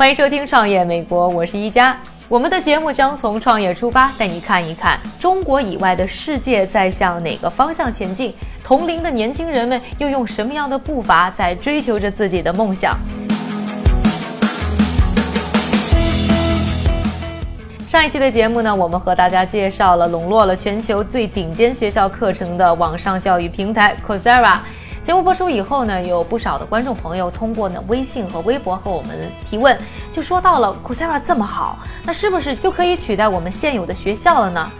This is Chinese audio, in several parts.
欢迎收听《创业美国》，我是一加。我们的节目将从创业出发，带你看一看中国以外的世界在向哪个方向前进，同龄的年轻人们又用什么样的步伐在追求着自己的梦想。上一期的节目呢，我们和大家介绍了笼络了全球最顶尖学校课程的网上教育平台 Coursera。节目播出以后呢，有不少的观众朋友通过呢微信和微博和我们提问，就说到了 Coursera 这么好，那是不是就可以取代我们现有的学校了呢？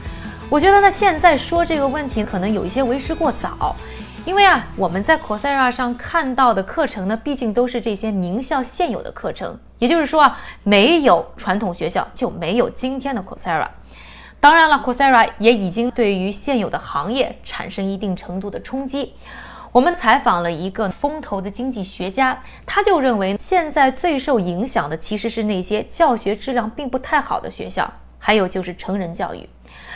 我觉得呢，现在说这个问题可能有一些为时过早，因为啊，我们在 Coursera 上看到的课程呢，毕竟都是这些名校现有的课程，也就是说啊，没有传统学校就没有今天的 Coursera。当然了，Coursera 也已经对于现有的行业产生一定程度的冲击。我们采访了一个风投的经济学家，他就认为现在最受影响的其实是那些教学质量并不太好的学校，还有就是成人教育。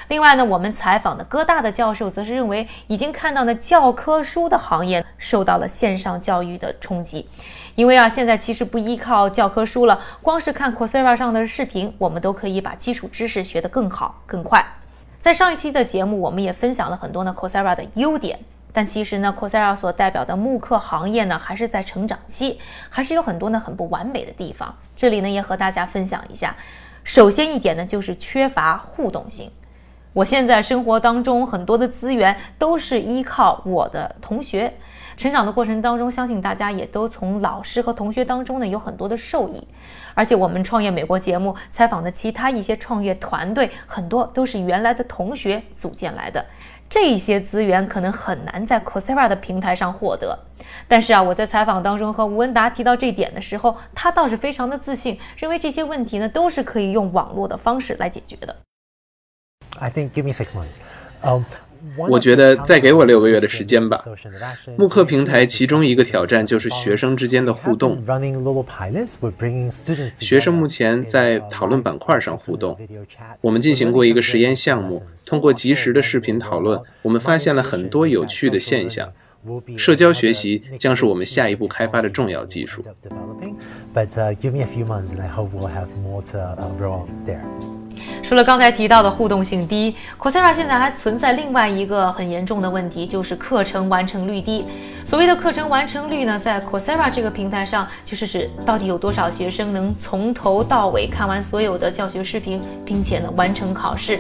另外呢，我们采访的哥大的教授则是认为，已经看到呢教科书的行业受到了线上教育的冲击，因为啊现在其实不依靠教科书了，光是看 Coursera 上的视频，我们都可以把基础知识学得更好更快。在上一期的节目，我们也分享了很多呢 Coursera 的优点。但其实呢，Coursera 所代表的慕课行业呢，还是在成长期，还是有很多呢很不完美的地方。这里呢，也和大家分享一下。首先一点呢，就是缺乏互动性。我现在生活当中很多的资源都是依靠我的同学。成长的过程当中，相信大家也都从老师和同学当中呢有很多的受益。而且我们创业美国节目采访的其他一些创业团队，很多都是原来的同学组建来的。这些资源可能很难在 Cosera 的平台上获得，但是啊，我在采访当中和吴文达提到这点的时候，他倒是非常的自信，认为这些问题呢都是可以用网络的方式来解决的。I think give me six months. 我觉得再给我六个月的时间吧。慕课平台其中一个挑战就是学生之间的互动。学生目前在讨论板块上互动。我们进行过一个实验项目，通过及时的视频讨论，我们发现了很多有趣的现象。社交学习将是我们下一步开发的重要技术。除了刚才提到的互动性低，Coursera 现在还存在另外一个很严重的问题，就是课程完成率低。所谓的课程完成率呢，在 Coursera 这个平台上，就是指到底有多少学生能从头到尾看完所有的教学视频，并且呢完成考试。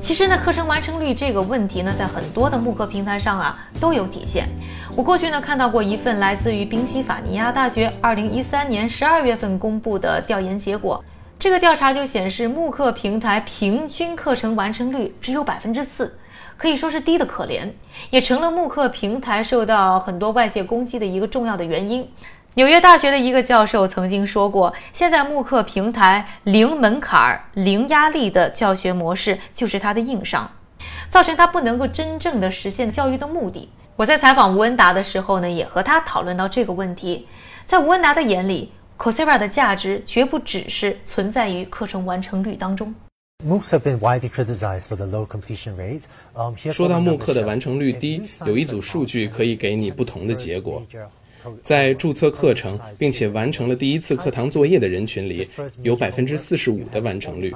其实呢，课程完成率这个问题呢，在很多的慕课平台上啊都有体现。我过去呢看到过一份来自于宾夕法尼亚大学2013年12月份公布的调研结果。这个调查就显示，慕课平台平均课程完成率只有百分之四，可以说是低得可怜，也成了慕课平台受到很多外界攻击的一个重要的原因。纽约大学的一个教授曾经说过，现在慕课平台零门槛、零压力的教学模式就是它的硬伤，造成它不能够真正的实现教育的目的。我在采访吴恩达的时候呢，也和他讨论到这个问题，在吴恩达的眼里。Coursera 的价值绝不只是存在于课程完成率当中。说到慕课的完成率低，有一组数据可以给你不同的结果。在注册课程并且完成了第一次课堂作业的人群里，有百分之四十五的完成率。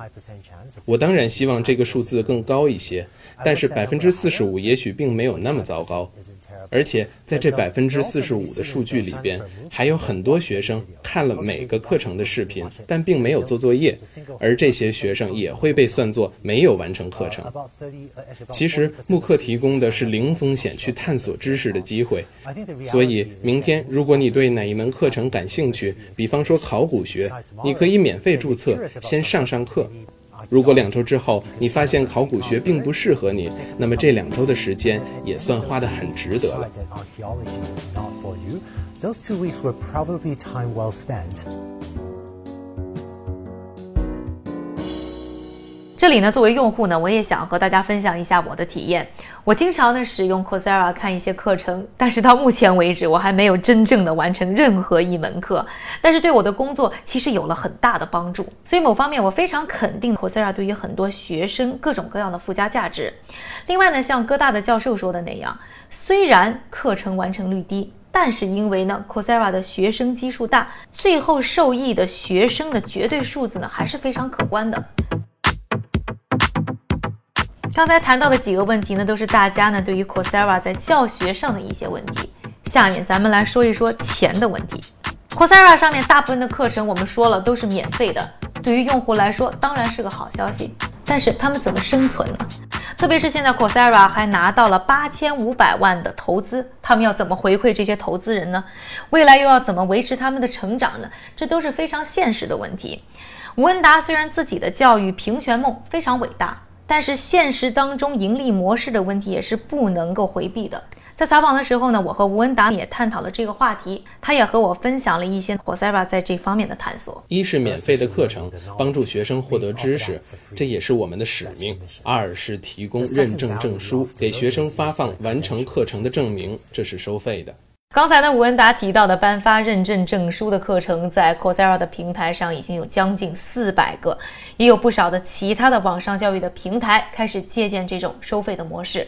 我当然希望这个数字更高一些，但是百分之四十五也许并没有那么糟糕。而且在这百分之四十五的数据里边，还有很多学生看了每个课程的视频，但并没有做作业，而这些学生也会被算作没有完成课程。其实慕课提供的是零风险去探索知识的机会，所以明天如果你对哪一门课程感兴趣，比方说考古学，你可以免费注册，先上上课。如果两周之后你发现考古学并不适合你，那么这两周的时间也算花得很值得了。Those two weeks were probably time well spent. 这里呢，作为用户呢，我也想和大家分享一下我的体验。我经常呢使用 Coursera 看一些课程，但是到目前为止，我还没有真正的完成任何一门课。但是对我的工作其实有了很大的帮助。所以某方面，我非常肯定 Coursera 对于很多学生各种各样的附加价值。另外呢，像哥大的教授说的那样，虽然课程完成率低，但是因为呢 Coursera 的学生基数大，最后受益的学生的绝对数字呢还是非常可观的。刚才谈到的几个问题呢，都是大家呢对于 Coursera 在教学上的一些问题。下面咱们来说一说钱的问题。Coursera 上面大部分的课程，我们说了都是免费的，对于用户来说当然是个好消息。但是他们怎么生存呢？特别是现在 Coursera 还拿到了八千五百万的投资，他们要怎么回馈这些投资人呢？未来又要怎么维持他们的成长呢？这都是非常现实的问题。吴恩达虽然自己的教育平权梦非常伟大。但是现实当中盈利模式的问题也是不能够回避的。在采访的时候呢，我和吴恩达也探讨了这个话题，他也和我分享了一些 Coursera 在这方面的探索。一是免费的课程，帮助学生获得知识，这也是我们的使命；二是提供认证证书，给学生发放完成课程的证明，这是收费的。刚才呢，吴恩达提到的颁发认证证书的课程，在 Coursera 的平台上已经有将近四百个，也有不少的其他的网上教育的平台开始借鉴这种收费的模式。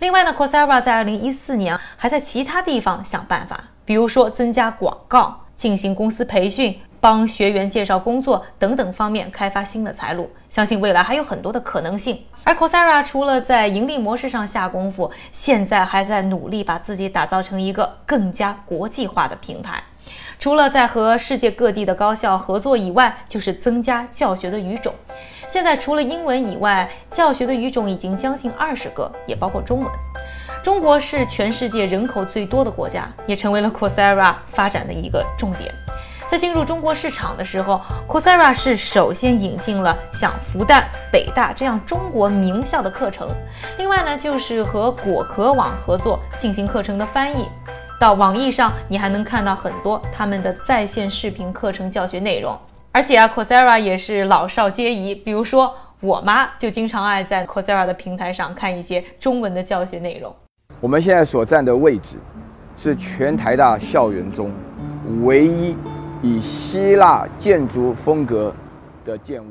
另外呢，Coursera 在二零一四年还在其他地方想办法，比如说增加广告、进行公司培训。帮学员介绍工作等等方面开发新的财路，相信未来还有很多的可能性。而 Coursera 除了在盈利模式上下功夫，现在还在努力把自己打造成一个更加国际化的平台。除了在和世界各地的高校合作以外，就是增加教学的语种。现在除了英文以外，教学的语种已经将近二十个，也包括中文。中国是全世界人口最多的国家，也成为了 Coursera 发展的一个重点。在进入中国市场的时候，Coursera 是首先引进了像复旦、北大这样中国名校的课程。另外呢，就是和果壳网合作进行课程的翻译。到网易上，你还能看到很多他们的在线视频课程教学内容。而且啊，Coursera 也是老少皆宜。比如说，我妈就经常爱在 Coursera 的平台上看一些中文的教学内容。我们现在所站的位置，是全台大校园中唯一。以希腊建筑风格的建物，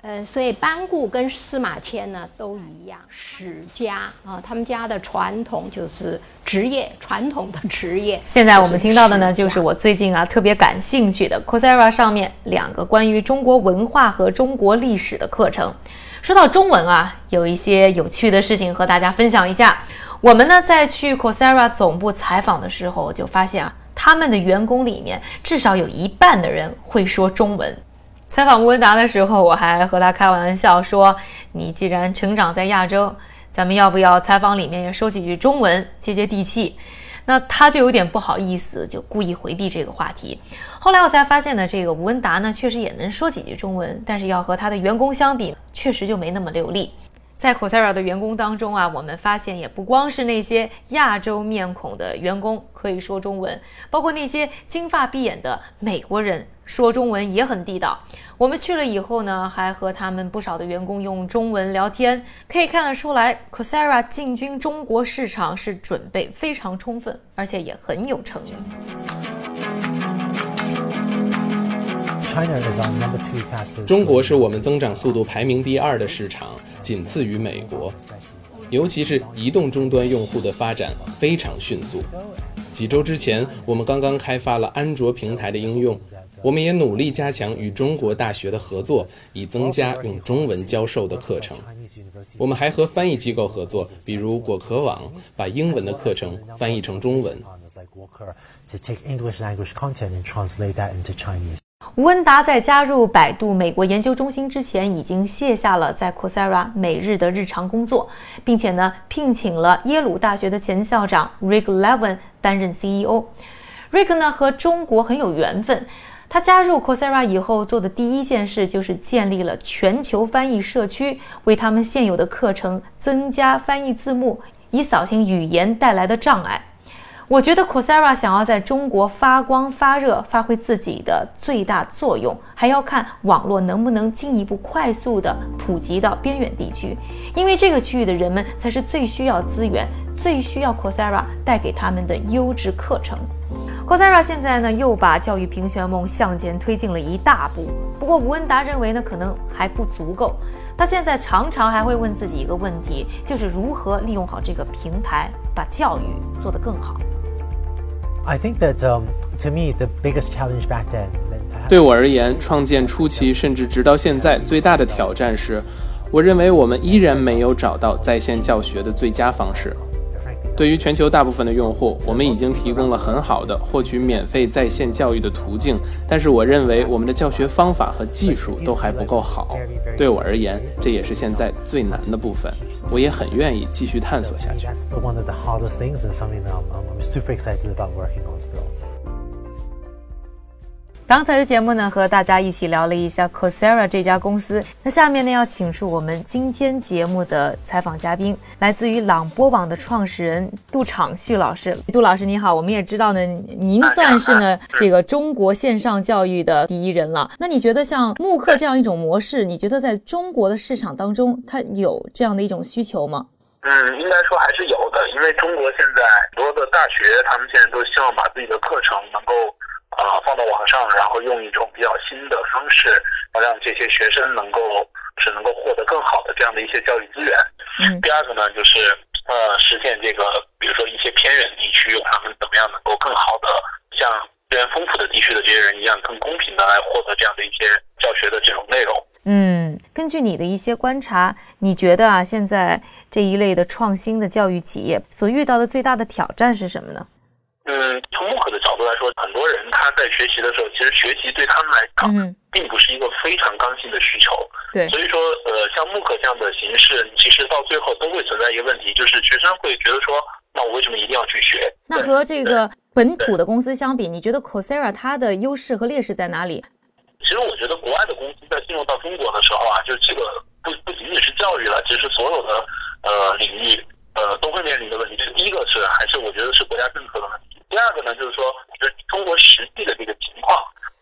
呃，所以班固跟司马迁呢都一样，史家啊，他们家的传统就是职业，传统的职业。现在我们听到的呢，就是我最近啊特别感兴趣的 Coursera 上面两个关于中国文化和中国历史的课程。说到中文啊，有一些有趣的事情和大家分享一下。我们呢在去 Coursera 总部采访的时候，就发现啊。他们的员工里面至少有一半的人会说中文。采访吴文达的时候，我还和他开玩笑说：“你既然成长在亚洲，咱们要不要采访里面也说几句中文，接接地气？”那他就有点不好意思，就故意回避这个话题。后来我才发现呢，这个吴文达呢确实也能说几句中文，但是要和他的员工相比，确实就没那么流利。在 Coursera 的员工当中啊，我们发现也不光是那些亚洲面孔的员工可以说中文，包括那些金发碧眼的美国人说中文也很地道。我们去了以后呢，还和他们不少的员工用中文聊天，可以看得出来，Coursera 进军中国市场是准备非常充分，而且也很有诚意。中国是我们增长速度排名第二的市场。仅次于美国，尤其是移动终端用户的发展非常迅速。几周之前，我们刚刚开发了安卓平台的应用，我们也努力加强与中国大学的合作，以增加用中文教授的课程。我们还和翻译机构合作，比如果壳网，把英文的课程翻译成中文。吴恩达在加入百度美国研究中心之前，已经卸下了在 Coursera 每日的日常工作，并且呢，聘请了耶鲁大学的前校长 Rick Levin 担任 CEO。Rick 呢和中国很有缘分，他加入 Coursera 以后做的第一件事就是建立了全球翻译社区，为他们现有的课程增加翻译字幕，以扫清语言带来的障碍。我觉得 Coursera 想要在中国发光发热，发挥自己的最大作用，还要看网络能不能进一步快速的普及到边远地区，因为这个区域的人们才是最需要资源、最需要 Coursera 带给他们的优质课程。Coursera 现在呢又把教育平权梦向前推进了一大步，不过吴恩达认为呢可能还不足够。他现在常常还会问自己一个问题，就是如何利用好这个平台，把教育做得更好。I think that um, to me the biggest challenge back then. 对我而言，创建初期甚至直到现在，最大的挑战是，我认为我们依然没有找到在线教学的最佳方式。对于全球大部分的用户，我们已经提供了很好的获取免费在线教育的途径，但是我认为我们的教学方法和技术都还不够好。对我而言，这也是现在最难的部分。我也很愿意继续探索下去。刚才的节目呢，和大家一起聊了一下 Coursera 这家公司。那下面呢，要请出我们今天节目的采访嘉宾，来自于朗播网的创始人杜昶旭老师。杜老师你好，我们也知道呢，您算是呢 这个中国线上教育的第一人了。那你觉得像慕课这样一种模式，你觉得在中国的市场当中，它有这样的一种需求吗？嗯，应该说还是有的，因为中国现在很多的大学，他们现在都希望把自己的课程能够。啊，放到网上，然后用一种比较新的方式，让这些学生能够是能够获得更好的这样的一些教育资源。嗯。第二个呢，就是呃，实现这个，比如说一些偏远地区，他们怎么样能够更好的像资源丰富的地区的这些人一样，更公平的来获得这样的一些教学的这种内容。嗯，根据你的一些观察，你觉得啊，现在这一类的创新的教育企业所遇到的最大的挑战是什么呢？嗯，从慕课的角度来说，很多人他在学习的时候，其实学习对他们来讲，并不是一个非常刚性的需求。对，所以说，呃，像慕课这样的形式，其实到最后都会存在一个问题，就是学生会觉得说，那我为什么一定要去学？那和这个本土的公司相比，你觉得 Coursera 它的优势和劣势在哪里？其实我觉得国外的公司在进入到中国的时候啊，就这个不不仅仅是教育了，其实所有的呃领域呃都会面临的问题。就第一个是，还是我觉得是国家政策的问题。第二个呢，就是说，就中国实际的这个情况，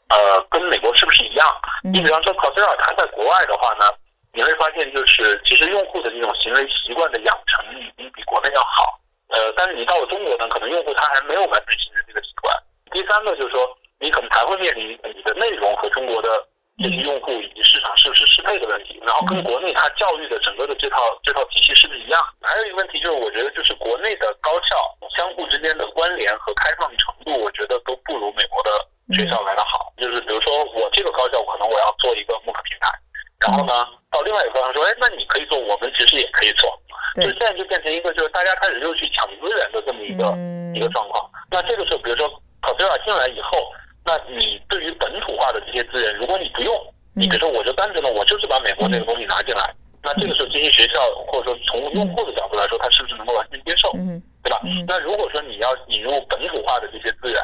呃，跟美国是不是一样？你比方说，Coursera 它在国外的话呢，你会发现，就是其实用户的这种行为习惯的养成已经比国内要好。呃，但是你到了中国呢，可能用户他还没有完全形成这个习惯。第三个就是说，你可能还会面临你的内容和中国的。这些用户以及市场是不是适配的问题，然后跟国内它教育的整个的这套这套体系是不是一样？还有一个问题就是，我觉得就是国内的高校相互之间的关联和开放程度，我觉得都不如美国的学校来的好。就是比如说我这个高校可能我要做一个慕课平台，然后呢到另外一个高校说，哎，那你可以做，我们其实也可以做。就现在就变成一个就是大家开始又去抢资源的这么一个一个状况。那这个时候，比如说考 s e r a 进来以后。那你对于本土化的这些资源，如果你不用，你比如说我就单纯的我就是把美国那个东西拿进来，那这个时候这些学校或者说从用户的角度来说，他是不是能够完全接受，对吧？那如果说你要引入本土化的这些资源，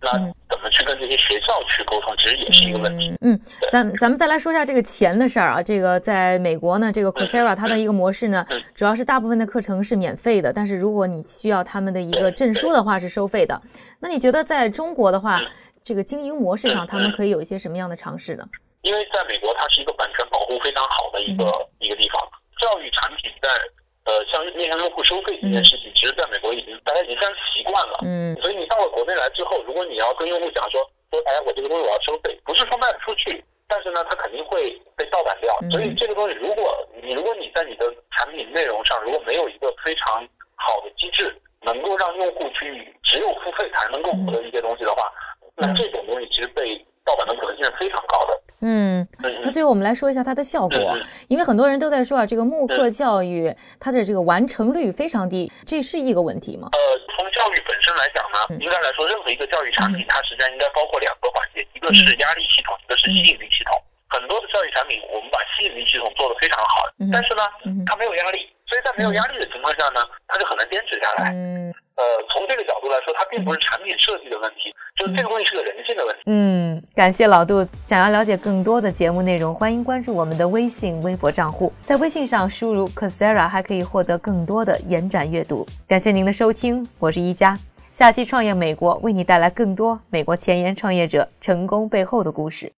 那怎么去跟这些学校去沟通，其实也是一个问题。嗯，咱咱们再来说一下这个钱的事儿啊。这个在美国呢，这个 Coursera 它的一个模式呢，主要是大部分的课程是免费的，但是如果你需要他们的一个证书的话是收费的。那你觉得在中国的话？这个经营模式上，他们可以有一些什么样的尝试呢？因为在美国，它是一个版权保护非常好的一个一个地方。教育产品在呃向面向用户收费这件事情，其实在美国已经大家已经非常习惯了。嗯。所以你到了国内来之后，如果你要跟用户讲说说，哎，我这个东西我要收费，不是说卖不出去，但是呢，它肯定会被盗版掉。所以这个东西，如果你如果你在你的产品内容上如果没有一个非常好的机制，能够让用户去只有付费才能够获得一些东西的话。那这种东西其实被盗版的可能性是非常高的。嗯，我们来说一下它的效果，因为很多人都在说啊，这个慕课教育它的这个完成率非常低，这是一个问题吗？呃，从教育本身来讲呢，应该来说，任何一个教育产品，它实际上应该包括两个环节，一个是压力系统，一个是吸引力系统。很多的教育产品，我们把吸引力系统做得非常好，但是呢，它没有压力，所以在没有压力的情况下呢，它就很难坚持下来。呃，从这个角度来说，它并不是产品设计的问题，就是这个东西是个人性的问题。嗯，感谢老杜。想要了解更多的节目内容，欢迎关注我们的微信、微博账户，在微信上输入 Coursera，还可以获得更多的延展阅读。感谢您的收听，我是一加。下期创业美国为你带来更多美国前沿创业者成功背后的故事。